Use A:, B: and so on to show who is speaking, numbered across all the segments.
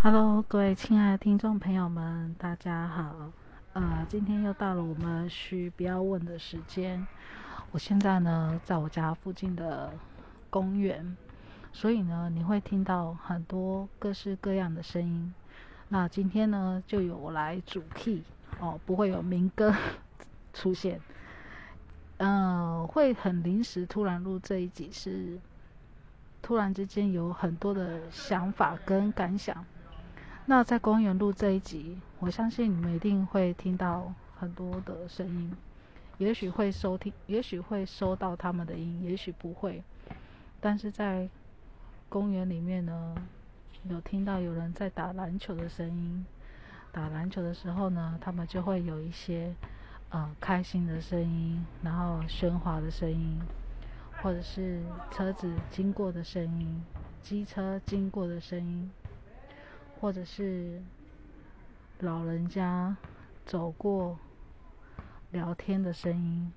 A: Hello，各位亲爱的听众朋友们，大家好。呃，今天又到了我们需不要问的时间。我现在呢，在我家附近的公园，所以呢，你会听到很多各式各样的声音。那今天呢，就由我来主 key 哦，不会有民歌 出现。嗯，会很临时突然录这一集，是突然之间有很多的想法跟感想。那在公园录这一集，我相信你们一定会听到很多的声音，也许会收听，也许会收到他们的音，也许不会。但是在公园里面呢，有听到有人在打篮球的声音。打篮球的时候呢，他们就会有一些呃开心的声音，然后喧哗的声音，或者是车子经过的声音，机车经过的声音。或者是老人家走过聊天的声音，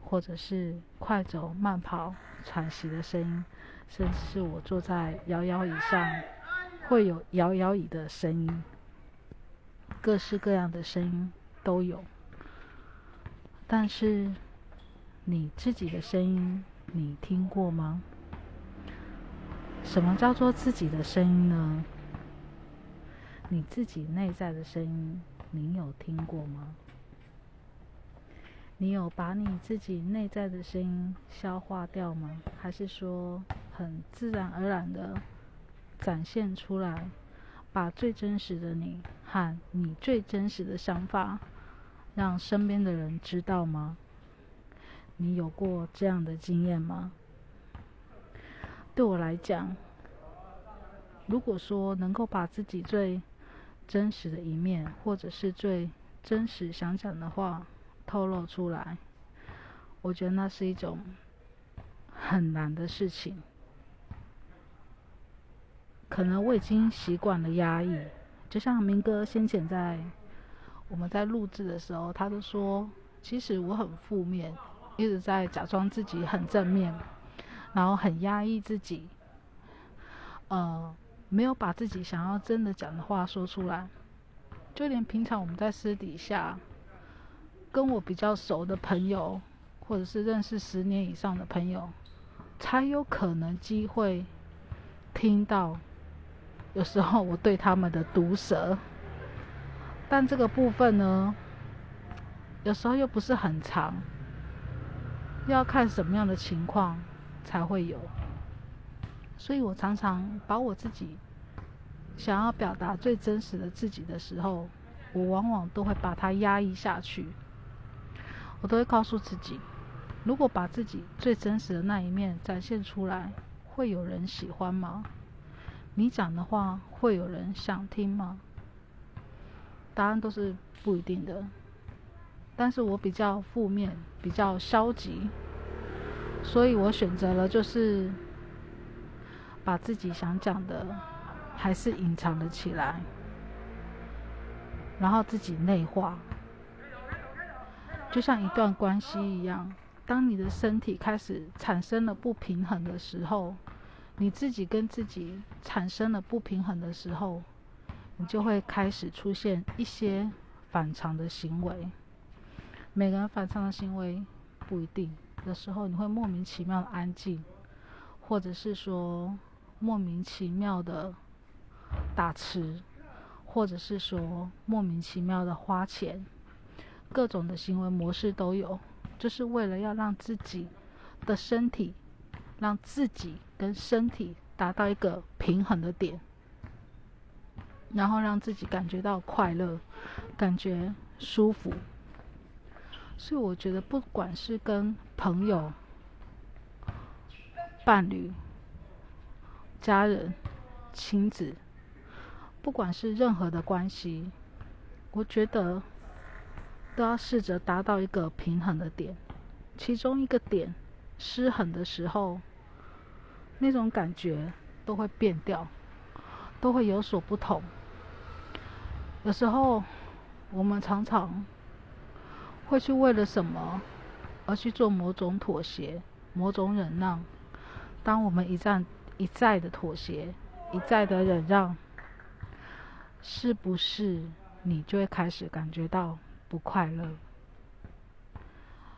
A: 或者是快走慢跑喘息的声音，甚至是我坐在摇摇椅上会有摇摇椅的声音，各式各样的声音都有。但是你自己的声音，你听过吗？什么叫做自己的声音呢？你自己内在的声音，你有听过吗？你有把你自己内在的声音消化掉吗？还是说很自然而然的展现出来，把最真实的你和你最真实的想法，让身边的人知道吗？你有过这样的经验吗？对我来讲，如果说能够把自己最真实的一面，或者是最真实想讲的话透露出来，我觉得那是一种很难的事情。可能我已经习惯了压抑，就像明哥先前在我们在录制的时候，他都说，其实我很负面，一直在假装自己很正面，然后很压抑自己，呃。没有把自己想要真的讲的话说出来，就连平常我们在私底下跟我比较熟的朋友，或者是认识十年以上的朋友，才有可能机会听到。有时候我对他们的毒舌，但这个部分呢，有时候又不是很长，要看什么样的情况才会有。所以我常常把我自己想要表达最真实的自己的时候，我往往都会把它压抑下去。我都会告诉自己，如果把自己最真实的那一面展现出来，会有人喜欢吗？你讲的话会有人想听吗？答案都是不一定的。但是我比较负面，比较消极，所以我选择了就是。把自己想讲的还是隐藏了起来，然后自己内化，就像一段关系一样。当你的身体开始产生了不平衡的时候，你自己跟自己产生了不平衡的时候，你就会开始出现一些反常的行为。每个人反常的行为不一定，有时候你会莫名其妙的安静，或者是说。莫名其妙的打吃，或者是说莫名其妙的花钱，各种的行为模式都有，就是为了要让自己的身体，让自己跟身体达到一个平衡的点，然后让自己感觉到快乐，感觉舒服。所以我觉得，不管是跟朋友、伴侣，家人、亲子，不管是任何的关系，我觉得都要试着达到一个平衡的点。其中一个点失衡的时候，那种感觉都会变掉，都会有所不同。有时候我们常常会去为了什么而去做某种妥协、某种忍让。当我们一旦。一再的妥协，一再的忍让，是不是你就会开始感觉到不快乐？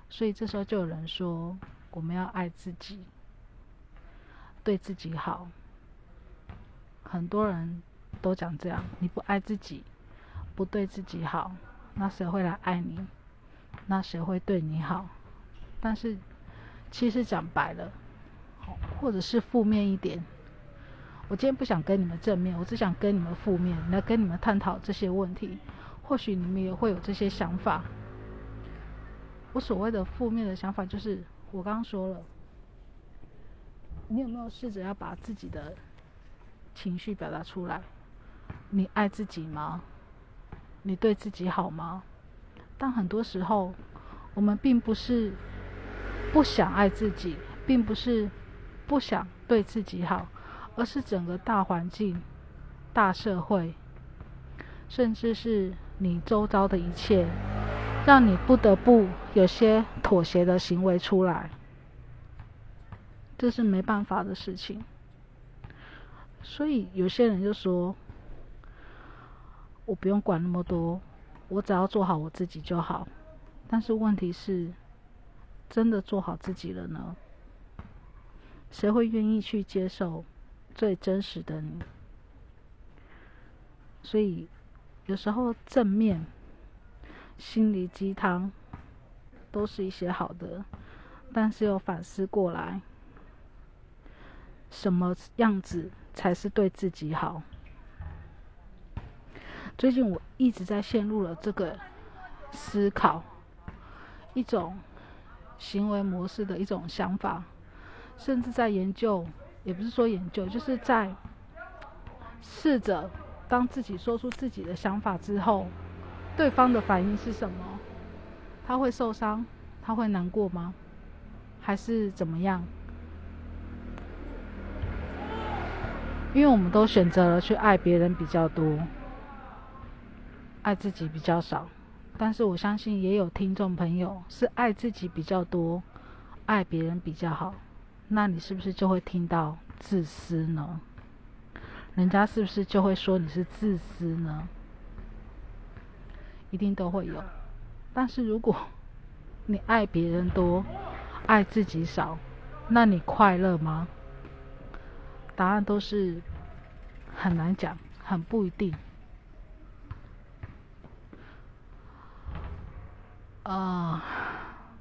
A: 所以这时候就有人说，我们要爱自己，对自己好。很多人都讲这样，你不爱自己，不对自己好，那谁会来爱你？那谁会对你好？但是，其实讲白了，或者是负面一点，我今天不想跟你们正面，我只想跟你们负面，来跟你们探讨这些问题。或许你们也会有这些想法。我所谓的负面的想法，就是我刚刚说了，你有没有试着要把自己的情绪表达出来？你爱自己吗？你对自己好吗？但很多时候，我们并不是不想爱自己，并不是不想对自己好，而是整个大环境、大社会，甚至是你周遭的一切，让你不得不有些妥协的行为出来。这是没办法的事情。所以有些人就说：“我不用管那么多。”我只要做好我自己就好，但是问题是，真的做好自己了呢？谁会愿意去接受最真实的你？所以有时候正面心理鸡汤都是一些好的，但是又反思过来，什么样子才是对自己好？最近我一直在陷入了这个思考，一种行为模式的一种想法，甚至在研究，也不是说研究，就是在试着当自己说出自己的想法之后，对方的反应是什么？他会受伤？他会难过吗？还是怎么样？因为我们都选择了去爱别人比较多。爱自己比较少，但是我相信也有听众朋友是爱自己比较多，爱别人比较好。那你是不是就会听到自私呢？人家是不是就会说你是自私呢？一定都会有。但是如果你爱别人多，爱自己少，那你快乐吗？答案都是很难讲，很不一定。啊，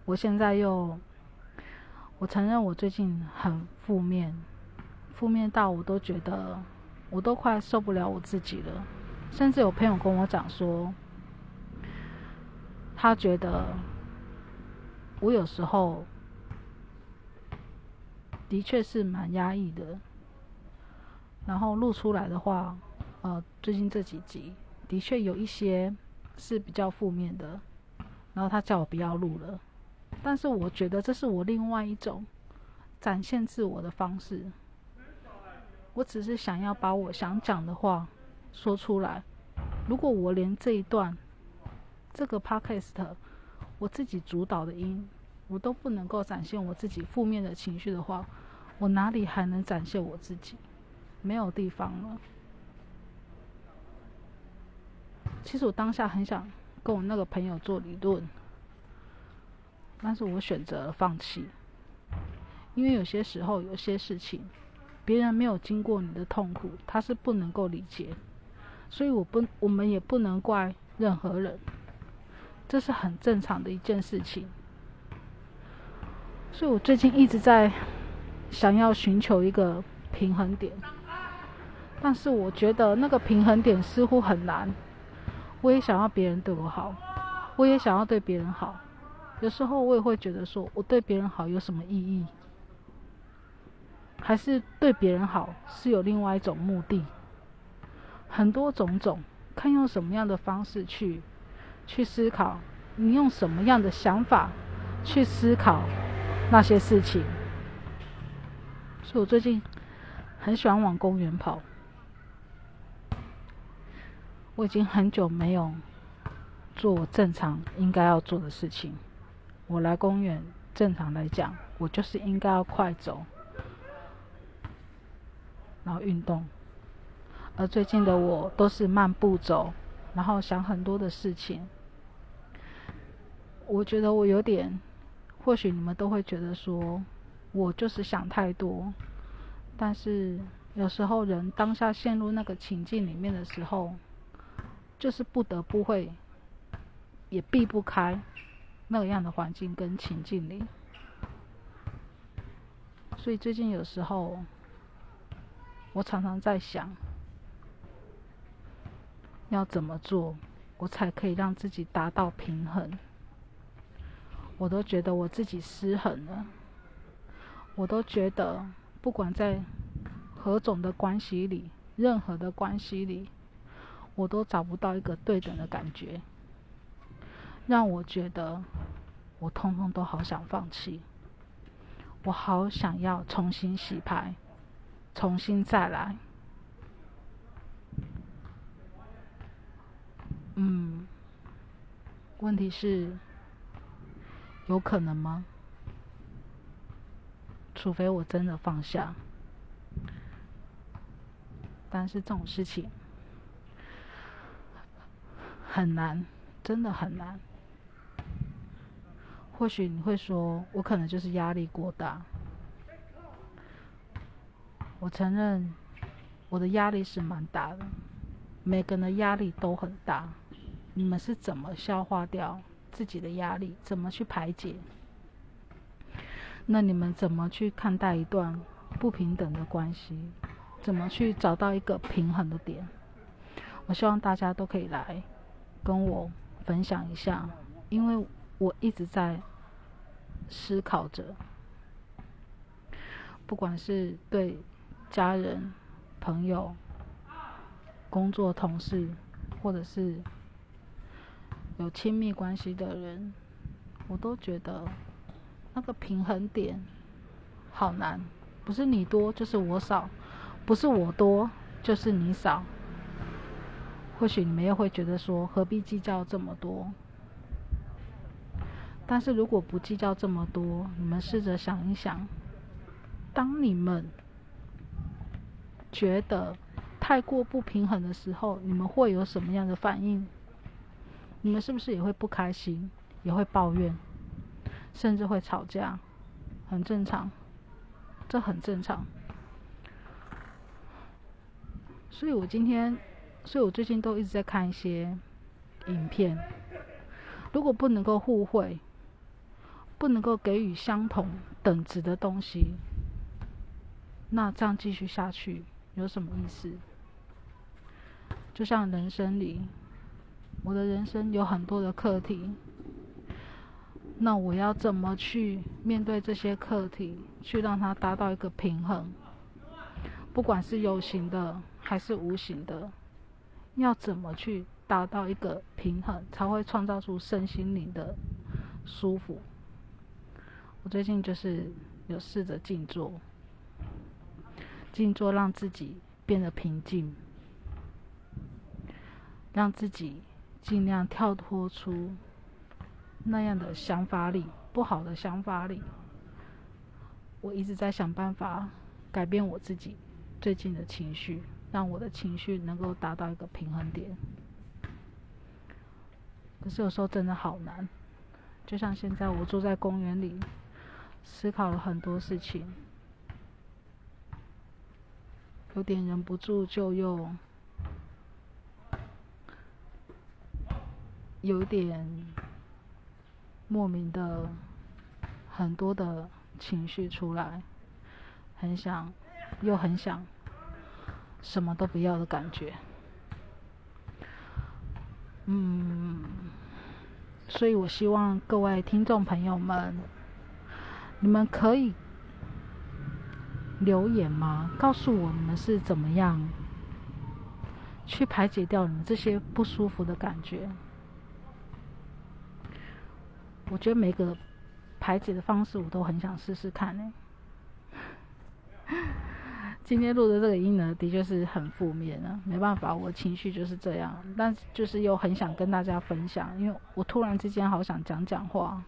A: 我现在又，我承认我最近很负面，负面到我都觉得，我都快受不了我自己了。甚至有朋友跟我讲说，他觉得我有时候的确是蛮压抑的，然后录出来的话，呃，最近这几集的确有一些是比较负面的。然后他叫我不要录了，但是我觉得这是我另外一种展现自我的方式。我只是想要把我想讲的话说出来。如果我连这一段这个 podcast 我自己主导的音，我都不能够展现我自己负面的情绪的话，我哪里还能展现我自己？没有地方了。其实我当下很想。跟我那个朋友做理论，但是我选择了放弃，因为有些时候有些事情，别人没有经过你的痛苦，他是不能够理解，所以我不，我们也不能怪任何人，这是很正常的一件事情。所以我最近一直在想要寻求一个平衡点，但是我觉得那个平衡点似乎很难。我也想要别人对我好，我也想要对别人好。有时候我也会觉得说，我对别人好有什么意义？还是对别人好是有另外一种目的？很多种种，看用什么样的方式去去思考，你用什么样的想法去思考那些事情。所以我最近很喜欢往公园跑。我已经很久没有做我正常应该要做的事情。我来公园，正常来讲，我就是应该要快走，然后运动，而最近的我都是慢步走，然后想很多的事情。我觉得我有点，或许你们都会觉得说，我就是想太多。但是有时候人当下陷入那个情境里面的时候，就是不得不会，也避不开那样的环境跟情境里。所以最近有时候，我常常在想，要怎么做，我才可以让自己达到平衡。我都觉得我自己失衡了，我都觉得不管在何种的关系里，任何的关系里，我都找不到一个对等的感觉，让我觉得我通通都好想放弃，我好想要重新洗牌，重新再来。嗯，问题是。有可能吗？除非我真的放下，但是这种事情很难，真的很难。或许你会说，我可能就是压力过大。我承认，我的压力是蛮大的，每个人的压力都很大。你们是怎么消化掉？自己的压力怎么去排解？那你们怎么去看待一段不平等的关系？怎么去找到一个平衡的点？我希望大家都可以来跟我分享一下，因为我一直在思考着，不管是对家人、朋友、工作同事，或者是。有亲密关系的人，我都觉得那个平衡点好难，不是你多就是我少，不是我多就是你少。或许你们又会觉得说，何必计较这么多？但是如果不计较这么多，你们试着想一想，当你们觉得太过不平衡的时候，你们会有什么样的反应？你们是不是也会不开心，也会抱怨，甚至会吵架？很正常，这很正常。所以我今天，所以我最近都一直在看一些影片。如果不能够互惠，不能够给予相同等值的东西，那这样继续下去有什么意思？就像人生里。我的人生有很多的课题，那我要怎么去面对这些课题，去让它达到一个平衡？不管是有形的还是无形的，要怎么去达到一个平衡，才会创造出身心灵的舒服？我最近就是有试着静坐，静坐让自己变得平静，让自己。尽量跳脱出那样的想法里，不好的想法里。我一直在想办法改变我自己最近的情绪，让我的情绪能够达到一个平衡点。可是有时候真的好难，就像现在我坐在公园里，思考了很多事情，有点忍不住就又。有点莫名的很多的情绪出来，很想又很想什么都不要的感觉。嗯，所以我希望各位听众朋友们，你们可以留言吗？告诉我你们是怎么样去排解掉你们这些不舒服的感觉。我觉得每个排解的方式，我都很想试试看呢。今天录的这个音呢，的确是很负面啊，没办法，我情绪就是这样。但就是又很想跟大家分享，因为我突然之间好想讲讲话，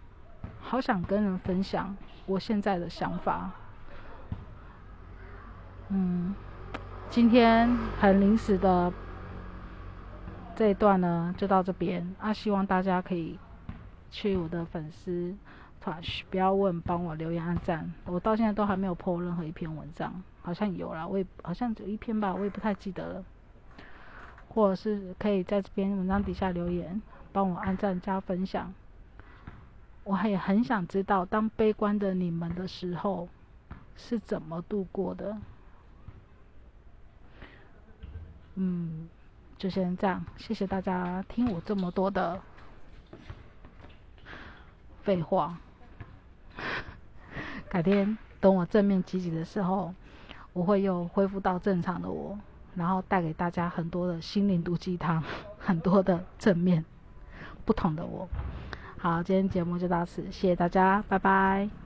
A: 好想跟人分享我现在的想法。嗯，今天很临时的这一段呢，就到这边啊，希望大家可以去我的粉丝团，不要问，帮我留言按赞。我到现在都还没有破任何一篇文章，好像有啦，我也好像只有一篇吧，我也不太记得了。或者是可以在这篇文章底下留言，帮我按赞加分享。我也很想知道，当悲观的你们的时候是怎么度过的。嗯，就先这样，谢谢大家听我这么多的废话。改天等我正面积极的时候，我会又恢复到正常的我。然后带给大家很多的心灵毒鸡汤，很多的正面不同的我。好，今天节目就到此，谢谢大家，拜拜。